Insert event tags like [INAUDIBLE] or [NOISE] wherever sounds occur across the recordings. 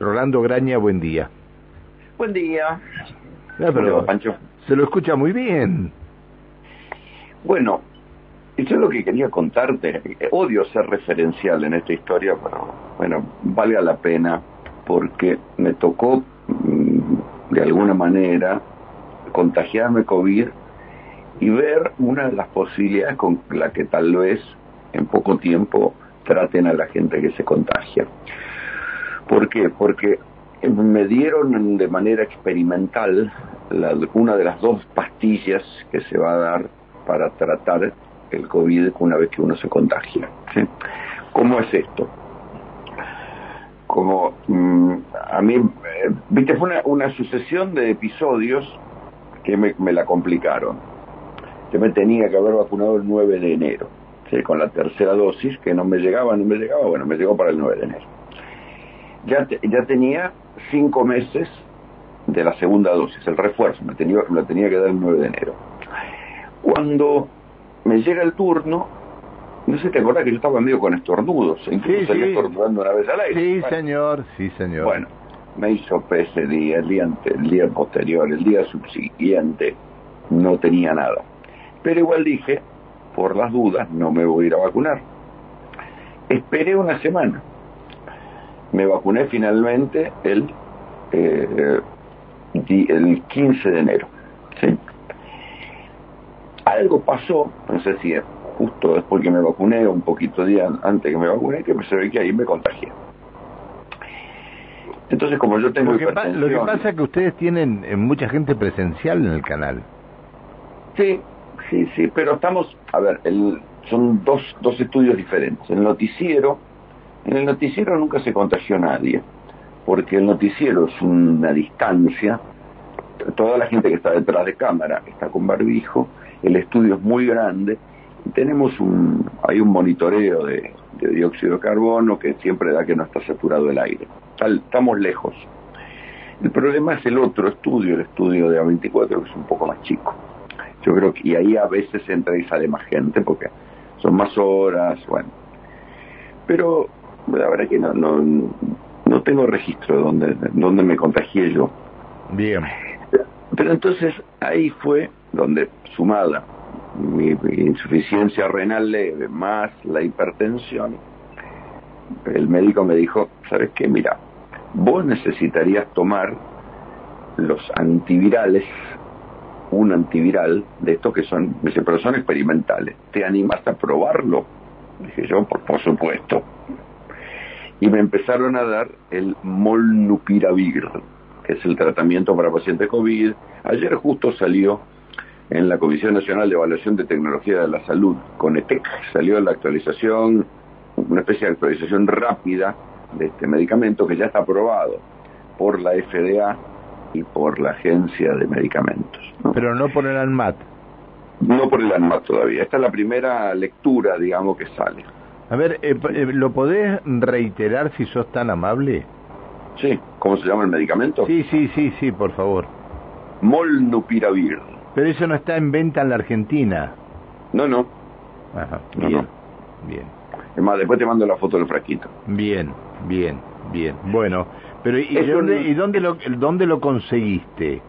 Rolando Graña, buen día. Buen día. Ah, pero ¿Cómo le va, Pancho? Se lo escucha muy bien. Bueno, yo lo que quería contarte, odio ser referencial en esta historia, pero bueno, valga la pena porque me tocó mm, de alguna manera contagiarme COVID y ver una de las posibilidades con la que tal vez en poco tiempo traten a la gente que se contagia. ¿Por qué? Porque me dieron de manera experimental una de las dos pastillas que se va a dar para tratar el COVID una vez que uno se contagia. ¿Cómo es esto? Como mm, a mí, eh, viste, fue una, sucesión de episodios que me, me la complicaron. Yo me tenía que haber vacunado el 9 de enero, ¿sí? con la tercera dosis, que no me llegaba, no me llegaba, bueno, me llegó para el 9 de enero. Ya, te- ya tenía cinco meses de la segunda dosis, el refuerzo, me tenía, me la tenía que dar el 9 de enero. Cuando me llega el turno, no sé, te acordás que yo estaba medio con estornudos, incluso Sí, salí sí. estornudando una vez al aire. Sí, Bueno, señor, sí, señor. bueno, me hizo ese día, el día, ante- el día posterior, el día subsiguiente, no tenía nada. Pero igual dije, por las dudas, no me voy a ir a vacunar. Esperé una semana. Me vacuné finalmente el, eh, el 15 de enero. ¿sí? Algo pasó, no sé si es justo después que me vacuné o un poquito día antes que me vacuné, que se ve que ahí me contagié. Entonces, como yo tengo lo, que lo que pasa es que ustedes tienen eh, mucha gente presencial en el canal. Sí, sí, sí, pero estamos, a ver, el, son dos, dos estudios diferentes. El noticiero, en el noticiero nunca se contagió nadie, porque el noticiero es una distancia, toda la gente que está detrás de cámara está con barbijo, el estudio es muy grande, y tenemos un, hay un monitoreo de, dióxido de carbono que siempre da que no está saturado el aire. Estamos lejos. El problema es el otro estudio, el estudio de A24, que es un poco más chico. Yo creo que y ahí a veces entra y sale más gente porque son más horas, bueno. Pero la verdad que no, no, no tengo registro de dónde, dónde me contagié yo. Bien. Pero entonces ahí fue donde, sumada mi, insuficiencia renal leve más la hipertensión, el médico me dijo, ¿sabes qué? Mira, vos necesitarías tomar los antivirales, un antiviral de estos que son, me dice, pero son experimentales. ¿Te animas a probarlo? Dije yo, por, por supuesto. Y me empezaron a dar el molnupiravir, que es el tratamiento para pacientes COVID. Ayer justo salió en la Comisión Nacional de Evaluación de Tecnología de la Salud, con ETEC, salió la actualización, una especie de actualización rápida de este medicamento que ya está aprobado por la FDA y por la Agencia de Medicamentos. ¿no? Pero no por el ANMAT. No por el ANMAT todavía. Esta es la primera lectura, digamos, que sale. A ver, eh, eh, ¿lo podés reiterar si sos tan amable? Sí, ¿cómo se llama el medicamento? Sí, sí, sí, sí, por favor. Molnupiravir. Pero eso no está en venta en la Argentina. No, no. Ajá, No, bien, no. bien, Es más, después te mando la foto del frasquito. bien, bien, bien. Bueno, pero ¿y, dónde, y dónde, lo, dónde lo conseguiste?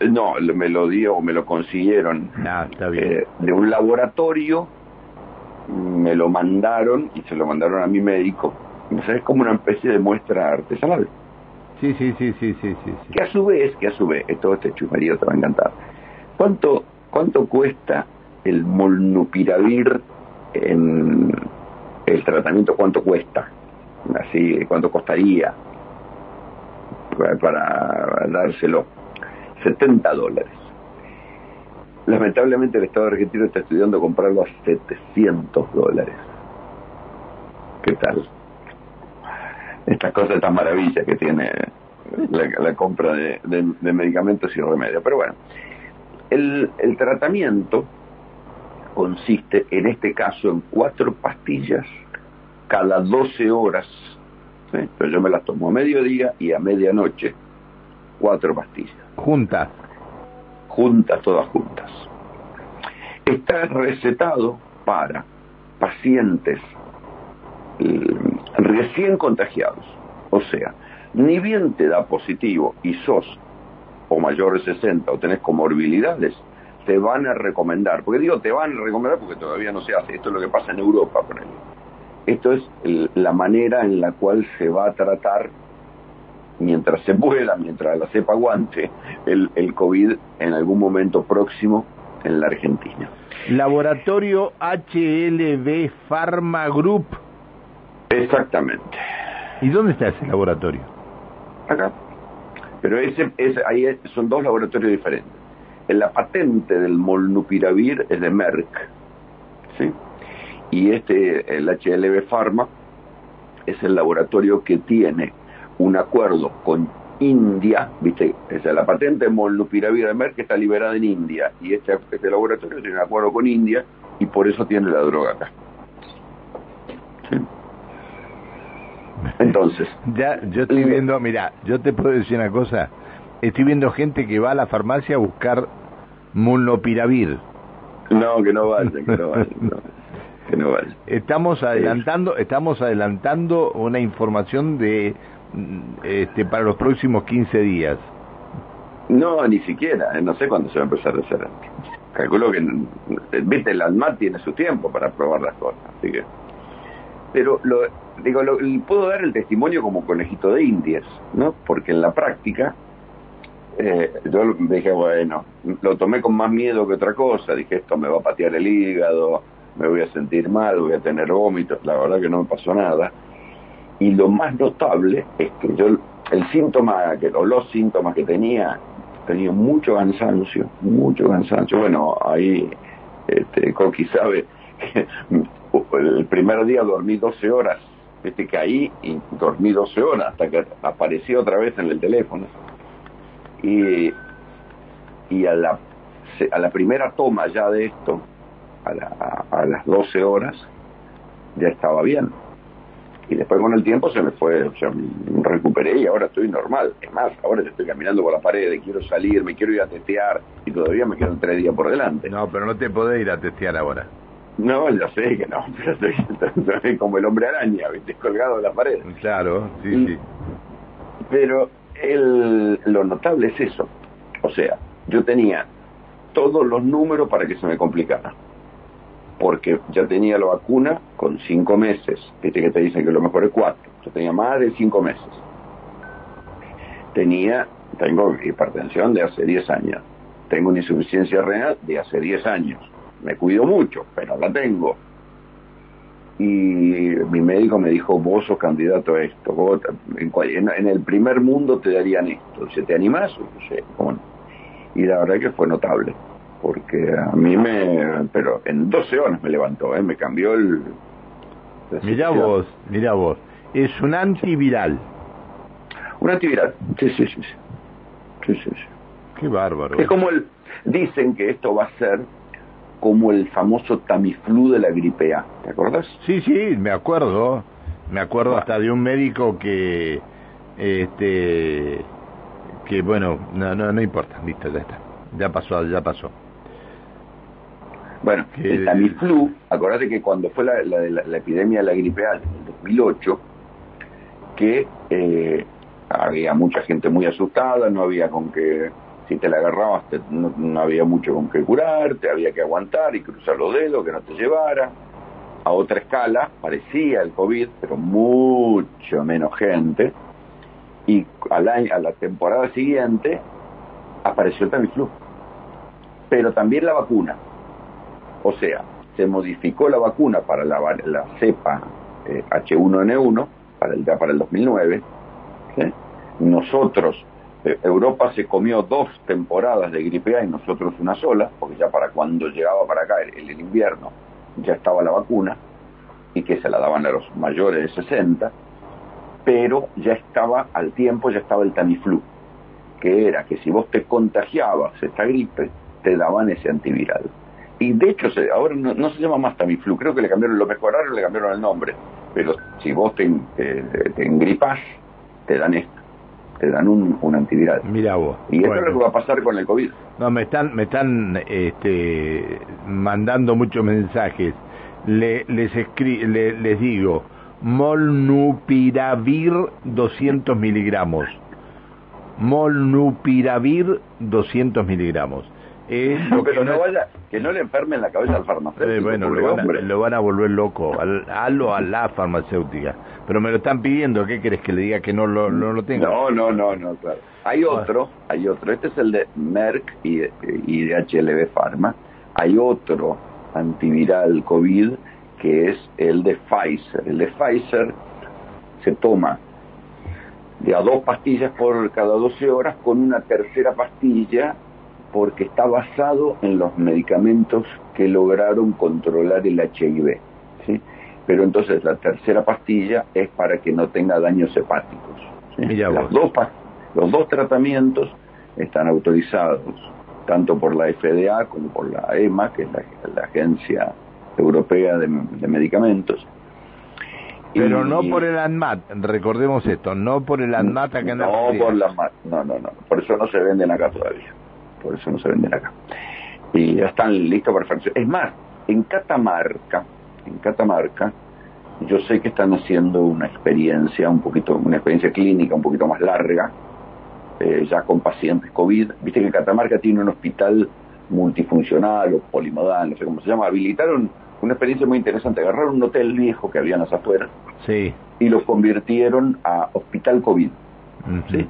No, me lo dio, me lo consiguieron Ah, está bien. eh, de un laboratorio, me lo mandaron y se lo mandaron a mi médico. Sea, es como una especie de muestra artesanal. Sí, sí, sí, sí, sí, sí. Que a su vez, que a su vez, todo este chumerío te va a encantar. ¿Cuánto, cuánto cuesta el molnupiravir en el tratamiento? ¿Cuánto cuesta? Así, ¿cuánto costaría para, para dárselo? 70 dólares. Lamentablemente el Estado argentino está estudiando comprarlo a 700 dólares. ¿Qué tal? Estas cosas, estas maravillas que tiene la, compra de, medicamentos y remedios. Pero bueno, el, tratamiento consiste en este caso en cuatro pastillas cada 12 horas. ¿sí? Yo me las tomo a mediodía y a medianoche, cuatro pastillas Juntas. Juntas, todas juntas. Está recetado para pacientes eh, recién contagiados, o sea, ni bien te da positivo y sos o mayor de 60 o tenés comorbilidades, te van a recomendar, porque digo te van a recomendar porque todavía no se hace, esto es lo que pasa en Europa, por ejemplo. Esto es la manera en la cual se va a tratar, mientras se pueda, mientras la cepa aguante, el, el COVID en algún momento próximo en la Argentina. Laboratorio HLB Pharma Group. Exactamente. ¿Y dónde está ese laboratorio? Acá. Pero ese, ahí son dos laboratorios diferentes. La patente del molnupiravir es de Merck, ¿sí? Y este, el HLB Pharma, es el laboratorio que tiene un acuerdo con India, viste, esa la patente molnupiravir de Merck está liberada en India y este, este laboratorio tiene un acuerdo con India y por eso tiene la droga acá. ¿Sí? Entonces. Ya, yo estoy viendo, mira, yo te puedo decir una cosa. Estoy viendo gente que va a la farmacia a buscar molnupiravir. No, que no vaya, que no vaya. que no vaya. Estamos adelantando, estamos adelantando una información de este para los próximos 15 días. No, ni siquiera, eh, no sé cuándo se va a empezar a hacer. Calculo que, viste, el ANMAT tiene su tiempo para probar las cosas, así que... Pero lo, digo, lo, puedo dar el testimonio como conejito de indias, ¿no? Porque en la práctica, eh, yo dije, bueno, lo tomé con más miedo que otra cosa, dije, esto me va a patear el hígado, me voy a sentir mal, voy a tener vómitos, la verdad que no me pasó nada. Y lo más notable es que yo, el síntoma, que, o los síntomas que tenía, tenía mucho cansancio, mucho cansancio. Bueno, ahí este, Coqui sabe [LAUGHS] el primer día dormí 12 horas este, caí y dormí 12 horas hasta que aparecí otra vez en el teléfono. Y, y a, la, a la primera toma ya de esto, a, las 12 horas, ya estaba bien. Y después con el tiempo se me fue, o sea, me recuperé y ahora estoy normal. Es más, ahora estoy caminando por la pared, quiero salir, me quiero ir a testear y todavía me quedan tres días por delante. No, pero no te podés ir a testear ahora. No, ya sé que no, pero estoy, [LAUGHS] como el hombre araña, ¿viste? colgado en la pared. Claro, sí, sí. Pero el, lo notable es eso. O sea, yo tenía todos los números para que se me complicara. Porque ya tenía la vacuna con cinco meses. Viste que te dicen que lo mejor es cuatro. Yo tenía más de cinco meses. Tenía, tengo hipertensión de hace diez años. Tengo una insuficiencia renal de hace diez años me cuido mucho, pero la tengo. Y mi médico me dijo, vos sos candidato a esto, en, el primer mundo te darían esto, ¿se te animás? Y la verdad que fue notable, porque a mí me, pero en 12 horas me levantó, ¿eh? me cambió el... Mira vos, mira vos, es un antiviral. Un antiviral, sí, sí, sí. Sí, sí, sí. Qué bárbaro. Es como el, dicen que esto va a ser como el famoso Tamiflu de la gripe A, ¿te acuerdas? Sí, sí, me acuerdo, me acuerdo hasta de un médico que, este, que bueno, no, no, no importa, listo, ya está, ya pasó, ya pasó. Bueno, el Tamiflu, acordate que cuando fue la, la, epidemia de la gripe A en el 2008, que eh, había mucha gente muy asustada, no había con qué si te la agarrabas no, había mucho con qué curarte, había que aguantar y cruzar los dedos, que no te llevara. A otra escala parecía el COVID, pero mucho menos gente. Y a la, a la temporada siguiente apareció el Tamiflu. Pero también la vacuna. O sea, se modificó la vacuna para la, la cepa H1N1 eh, para el, para el 2009. Nosotros eh, Europa se comió dos temporadas de gripe A y nosotros una sola, porque ya para cuando llegaba para acá el, el invierno ya estaba la vacuna y que se la daban a los mayores de 60, pero ya estaba al tiempo, ya estaba el Tamiflu, que era que si vos te contagiabas esta gripe, te daban ese antiviral. Y de hecho, ahora no, se llama más Tamiflu, creo que le cambiaron, lo mejoraron, le cambiaron el nombre, pero si vos te, te engripas, te dan esto te dan un, un antiviral. Mira vos. Y eso es lo que va a pasar con el COVID. No, me están, me están este, mandando muchos mensajes. Le, les, escri les digo, molnupiravir 200 miligramos. Molnupiravir 200 miligramos. [LAUGHS] pero no vaya, que no le enfermen la cabeza al farmacéutico. Eh, bueno, lo van, a, lo van, a, volver loco, al, a, a la farmacéutica. Pero me lo están pidiendo, ¿qué querés que le diga que no lo, no lo tenga? No, no, no, no, claro. Hay otro, hay otro. Este es el de Merck y, y de HLB Pharma. Hay otro antiviral COVID que es el de Pfizer. El de Pfizer se toma de a dos pastillas por cada 12 horas con una tercera pastilla porque está basado en los medicamentos que lograron controlar el HIV. ¿sí? Pero entonces la tercera pastilla es para que no tenga daños hepáticos. Las dos, los dos tratamientos están autorizados tanto por la FDA como por la EMA, que es la Agencia Europea de, Medicamentos. Pero no por el ANMAT, recordemos esto, no por el ANMAT acá en No, por la ANMAT, no, no, no, por eso no se venden acá todavía, por eso no se venden acá. Y ya están listos para fracción. Es más, en Catamarca, en Catamarca, yo sé que están haciendo una experiencia un poquito, una experiencia clínica un poquito más larga, eh, ya con pacientes COVID. Viste que Catamarca tiene un hospital multifuncional o polimodal, no sé cómo se llama, habilitaron una experiencia muy interesante. Agarraron un hotel viejo que habían las afuera sí. y lo convirtieron a hospital COVID. ¿sí?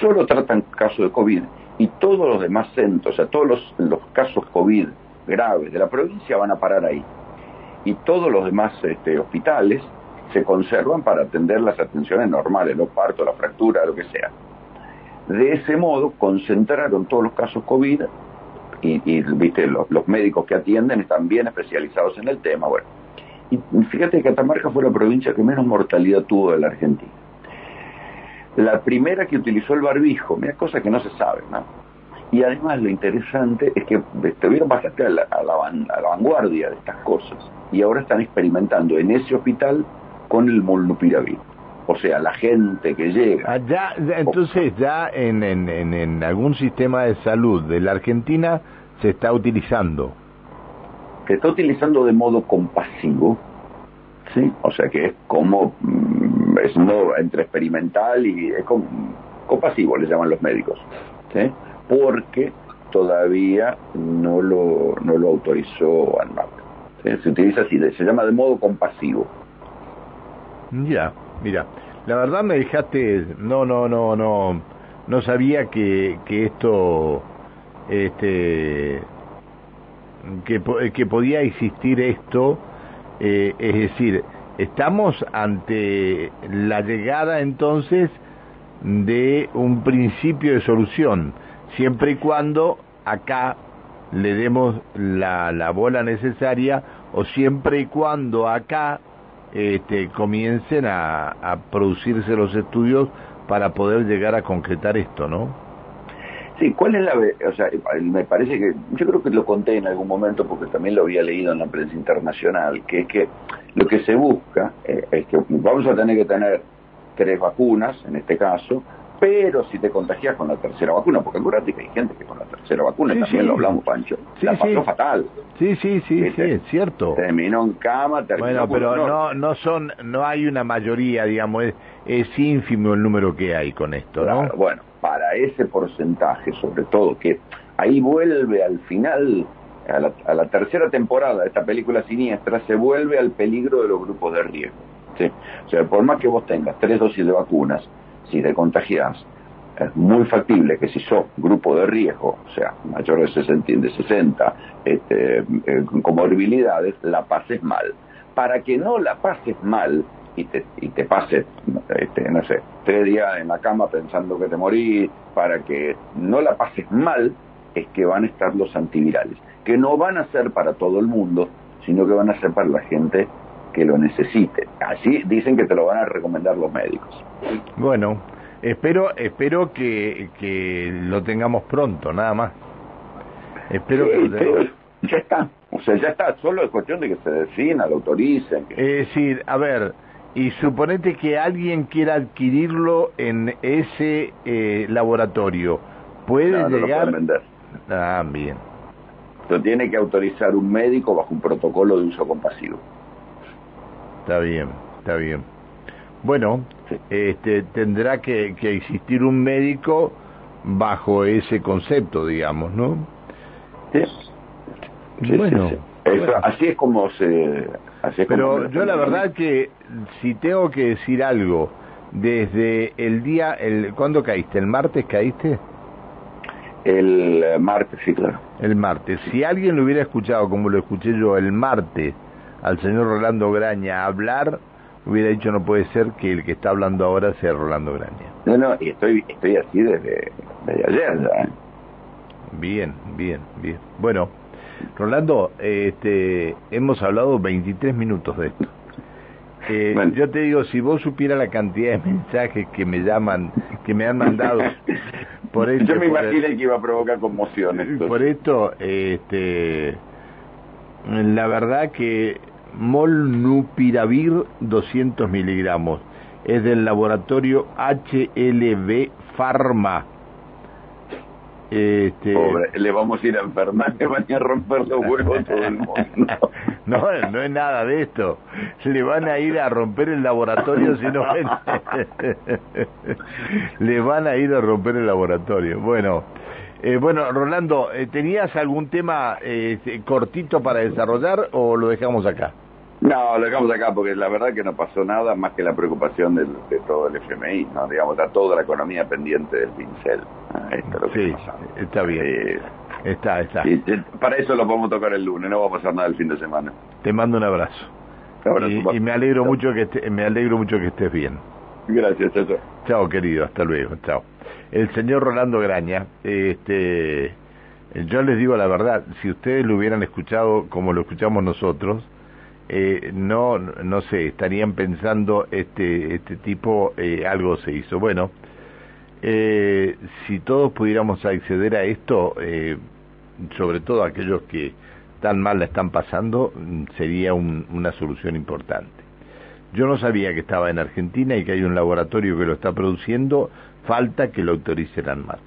Solo tratan casos de COVID y todos los demás centros, o sea, todos los, los, casos COVID graves de la provincia van a parar ahí. Y todos los demás este, hospitales se conservan para atender las atenciones normales, los partos, la fractura, lo que sea. De ese modo, concentraron todos los casos COVID y, viste los, médicos que atienden están bien especializados en el tema. Bueno, y fíjate que Catamarca fue la provincia que menos mortalidad tuvo de la Argentina. La primera que utilizó el barbijo, mira, cosa que no se sabe, ¿no? Y además lo interesante es que estuvieron bastante a la, a la, vanguardia de estas cosas y ahora están experimentando en ese hospital con el molnupiravir. O sea, la gente que llega. Allá, ah, entonces, ya en, en, en, algún sistema de salud de la Argentina se está utilizando. Se está utilizando de modo compasivo, ¿sí? O sea que es como. Es modo entre experimental y. es compasivo, le llaman los médicos, ¿sí? Porque todavía no lo, no lo autorizó ANMAP. Se utiliza así, se llama de modo compasivo. Ya. Mira, la verdad me dejaste, no, no, no, no, no sabía que, que esto, este, que, que podía existir esto, eh, es decir, estamos ante la llegada entonces de un principio de solución, siempre y cuando acá le demos la, la bola necesaria o siempre y cuando acá este, comiencen a, producirse los estudios para poder llegar a concretar esto, ¿no? Sí, ¿cuál es la... O sea, me parece que... Yo creo que lo conté en algún momento porque también lo había leído en la prensa internacional, que es que lo que se busca eh, es que vamos a tener que tener tres vacunas, en este caso, pero si te contagias con la tercera vacuna, porque acuérdate que hay gente que con la tercera vacuna, también lo hablamos, Pancho, sí, la pasó fatal. Sí, sí, sí, sí, es cierto. Terminó en cama, terminó Bueno, pero no, no son, no hay una mayoría, digamos, es, es ínfimo el número que hay con esto, ¿no? bueno, para ese porcentaje, sobre todo, que ahí vuelve al final, a la, a la tercera temporada de esta película siniestra, se vuelve al peligro de los grupos de riesgo. ¿sí? O sea, por más que vos tengas tres dosis de vacunas, si te contagias, es muy factible que si sos grupo de riesgo, o sea, mayor de 60, de 60 este, eh, comorbilidades, la pases mal. Para que no la pases mal y te, y te pases, este, no sé, tres días en la cama pensando que te morís, para que no la pases mal, es que van a estar los antivirales, que no van a ser para todo el mundo, sino que van a ser para la gente que lo necesite. Así dicen que te lo van a recomendar los médicos. Bueno, espero espero que, que lo tengamos pronto, nada más. Espero que ya está, o sea, ya está, solo es cuestión de que se defina, lo autoricen. Es decir, a ver, y suponete que alguien quiera adquirirlo en ese eh, laboratorio, ¿puede llegar? Lo vender. Ah, bien. Lo tiene que autorizar un médico bajo un protocolo de uso compasivo. Está bien. está bien. Bueno, este, tendrá que, que existir un médico bajo ese concepto, digamos, ¿no? Sí. bueno, así es como se... Pero yo la verdad que si tengo que decir algo, desde el día, el, ¿cuándo caíste? ¿El martes caíste? El martes, sí, claro. El martes. Si alguien lo hubiera escuchado como lo escuché yo el martes al señor Rolando Graña hablar, hubiera dicho no puede ser que el que está hablando ahora sea Rolando Graña. No, no, y estoy, estoy así desde, desde ayer ya. ¿eh? Bien, bien, bien. Bueno, Rolando, este, hemos hablado 23 minutos de esto. Eh, Yo te digo, si vos supieras la cantidad de mensajes que me llaman, que me han mandado [LAUGHS] por esto, Yo me imaginé que iba a provocar conmociones. Por esto, este, la verdad que Molnupiravir 200 miligramos es del laboratorio HLB Pharma este... Pobre, le vamos a ir a enfermar, le van a romper los huevos todo el mundo. [LAUGHS] No, no es nada de esto. Le van a ir a romper el laboratorio si no [LAUGHS] Le van a ir a romper el laboratorio. Bueno, eh, bueno, Rolando, eh, ¿tenías algún tema eh, cortito para desarrollar o lo dejamos acá? No, lo dejamos acá porque la verdad que no pasó nada más que la preocupación de, todo el FMI, ¿no? Digamos, está toda la economía pendiente del pincel. Ah, sí, está bien. está, está. para eso lo podemos tocar el lunes, no va a pasar nada el fin de semana. Te mando un abrazo. y, me alegro mucho que me alegro mucho que estés bien. Gracias, chao. Chao, querido, hasta luego, chao. El señor Rolando Graña, este, yo les digo la verdad, si ustedes lo hubieran escuchado como lo escuchamos nosotros, eh, no, no sé, estarían pensando este, este tipo eh, algo se hizo. Bueno, eh, si todos pudiéramos acceder a esto, eh, sobre todo aquellos que tan mal la están pasando, sería una solución importante. Yo no sabía que estaba en Argentina y que hay un laboratorio que lo está produciendo, falta que lo autoricen más.